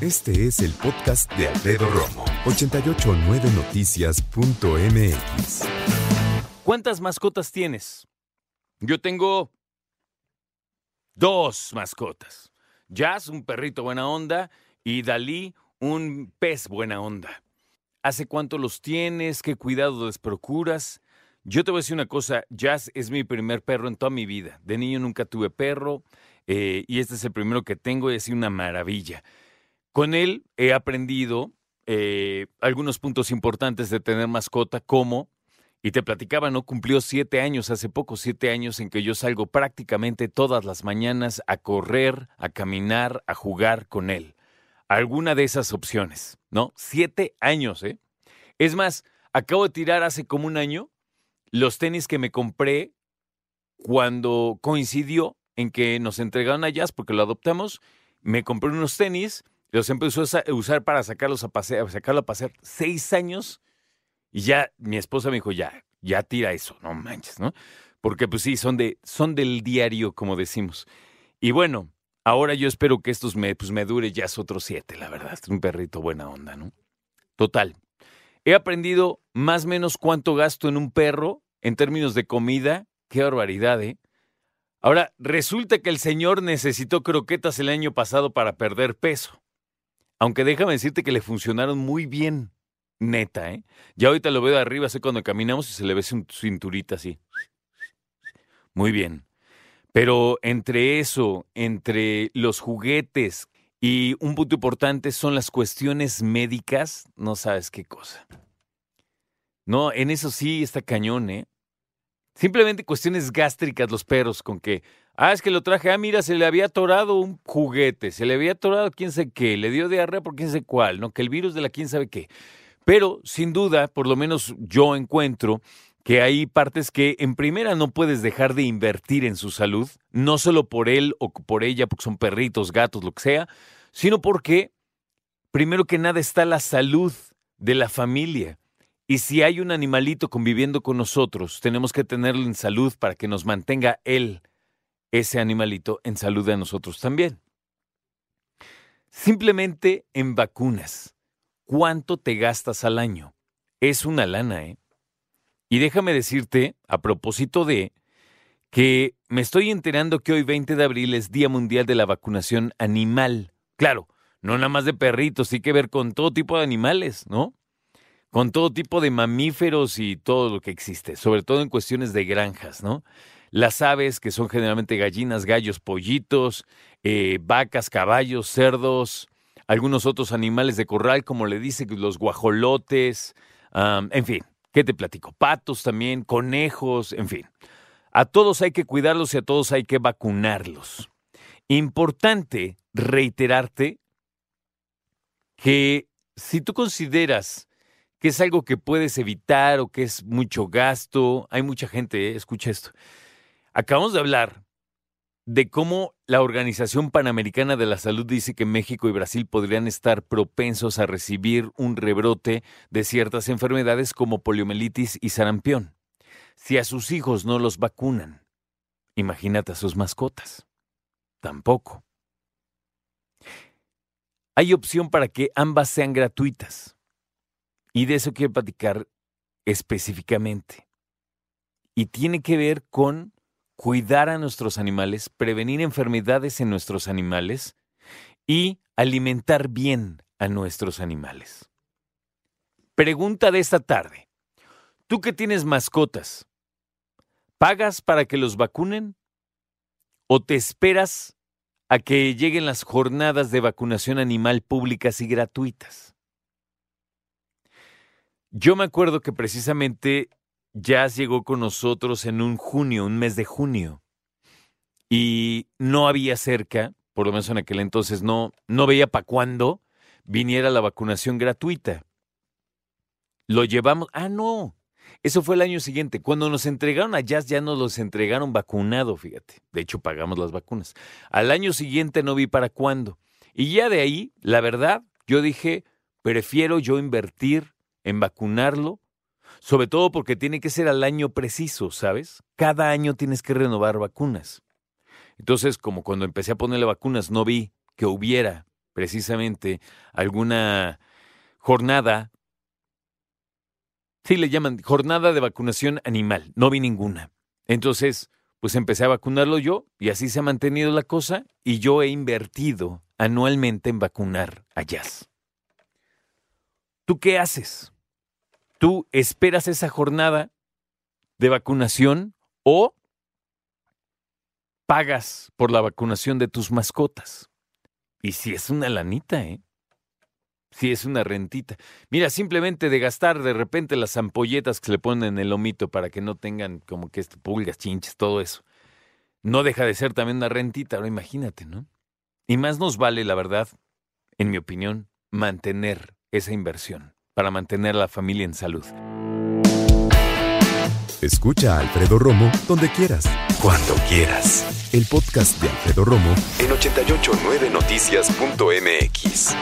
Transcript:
Este es el podcast de Alfredo Romo, 889noticias.mx. ¿Cuántas mascotas tienes? Yo tengo dos mascotas. Jazz, un perrito buena onda, y Dalí, un pez buena onda. ¿Hace cuánto los tienes? ¿Qué cuidado les procuras? Yo te voy a decir una cosa, Jazz es mi primer perro en toda mi vida. De niño nunca tuve perro eh, y este es el primero que tengo y sido una maravilla. Con él he aprendido eh, algunos puntos importantes de tener mascota, como, y te platicaba, ¿no? Cumplió siete años, hace poco, siete años en que yo salgo prácticamente todas las mañanas a correr, a caminar, a jugar con él. Alguna de esas opciones, ¿no? Siete años, ¿eh? Es más, acabo de tirar hace como un año los tenis que me compré cuando coincidió en que nos entregaron a Jazz porque lo adoptamos. Me compré unos tenis los empezó a usar para sacarlos a pasear, sacarlo a pasear seis años y ya mi esposa me dijo, ya, ya tira eso, no manches, ¿no? Porque pues sí, son, de, son del diario, como decimos. Y bueno, ahora yo espero que estos me, pues me dure ya es otro siete, la verdad. Es un perrito buena onda, ¿no? Total. He aprendido más o menos cuánto gasto en un perro en términos de comida. Qué barbaridad, ¿eh? Ahora, resulta que el señor necesitó croquetas el año pasado para perder peso. Aunque déjame decirte que le funcionaron muy bien. Neta, ¿eh? Ya ahorita lo veo de arriba, sé cuando caminamos y se le ve su cinturita así. Muy bien. Pero entre eso, entre los juguetes y un punto importante son las cuestiones médicas, no sabes qué cosa. No, en eso sí está cañón, ¿eh? Simplemente cuestiones gástricas los perros con que Ah, es que lo traje. Ah, mira, se le había atorado un juguete, se le había atorado quién sé qué, le dio diarrea por quién sé cuál, ¿no? Que el virus de la quién sabe qué. Pero, sin duda, por lo menos yo encuentro que hay partes que en primera no puedes dejar de invertir en su salud, no solo por él o por ella, porque son perritos, gatos, lo que sea, sino porque, primero que nada, está la salud de la familia. Y si hay un animalito conviviendo con nosotros, tenemos que tenerlo en salud para que nos mantenga él ese animalito en salud de nosotros también. Simplemente en vacunas. ¿Cuánto te gastas al año? Es una lana, ¿eh? Y déjame decirte, a propósito de, que me estoy enterando que hoy 20 de abril es Día Mundial de la Vacunación Animal. Claro, no nada más de perritos, sí que ver con todo tipo de animales, ¿no? Con todo tipo de mamíferos y todo lo que existe, sobre todo en cuestiones de granjas, ¿no? las aves, que son generalmente gallinas, gallos, pollitos, eh, vacas, caballos, cerdos, algunos otros animales de corral, como le dice, los guajolotes, en fin, ¿qué te platico? Patos también, conejos, en fin. A todos hay que cuidarlos y a todos hay que vacunarlos. Importante reiterarte que si tú consideras que es algo que puedes evitar o que es mucho gasto, hay mucha gente, eh, escucha esto, Acabamos de hablar de cómo la Organización Panamericana de la Salud dice que México y Brasil podrían estar propensos a recibir un rebrote de ciertas enfermedades como poliomielitis y sarampión. Si a sus hijos no los vacunan, imagínate a sus mascotas. Tampoco. Hay opción para que ambas sean gratuitas. Y de eso quiero platicar específicamente. Y tiene que ver con cuidar a nuestros animales, prevenir enfermedades en nuestros animales y alimentar bien a nuestros animales. Pregunta de esta tarde. Tú que tienes mascotas, ¿pagas para que los vacunen? ¿O te esperas a que lleguen las jornadas de vacunación animal públicas y gratuitas? Yo me acuerdo que precisamente Jazz llegó con nosotros en un junio, un mes de junio. Y no había cerca, por lo menos en aquel entonces, no, no veía para cuándo viniera la vacunación gratuita. Lo llevamos, ah, no, eso fue el año siguiente. Cuando nos entregaron a Jazz, ya nos los entregaron vacunado, fíjate. De hecho, pagamos las vacunas. Al año siguiente no vi para cuándo. Y ya de ahí, la verdad, yo dije, prefiero yo invertir en vacunarlo, sobre todo porque tiene que ser al año preciso, ¿sabes? Cada año tienes que renovar vacunas. Entonces, como cuando empecé a ponerle vacunas, no vi que hubiera precisamente alguna jornada Sí, le llaman jornada de vacunación animal. No vi ninguna. Entonces, pues empecé a vacunarlo yo y así se ha mantenido la cosa y yo he invertido anualmente en vacunar a Jazz. ¿Tú qué haces? ¿Tú esperas esa jornada de vacunación o pagas por la vacunación de tus mascotas? Y si es una lanita, ¿eh? Sí, es una rentita. Mira, simplemente de gastar de repente las ampolletas que se le ponen en el lomito para que no tengan como que pulgas, chinches, todo eso. No deja de ser también una rentita, ahora imagínate, ¿no? Y más nos vale, la verdad, en mi opinión, mantener esa inversión para mantener a la familia en salud. Escucha a Alfredo Romo donde quieras, cuando quieras. El podcast de Alfredo Romo en 889noticias.mx.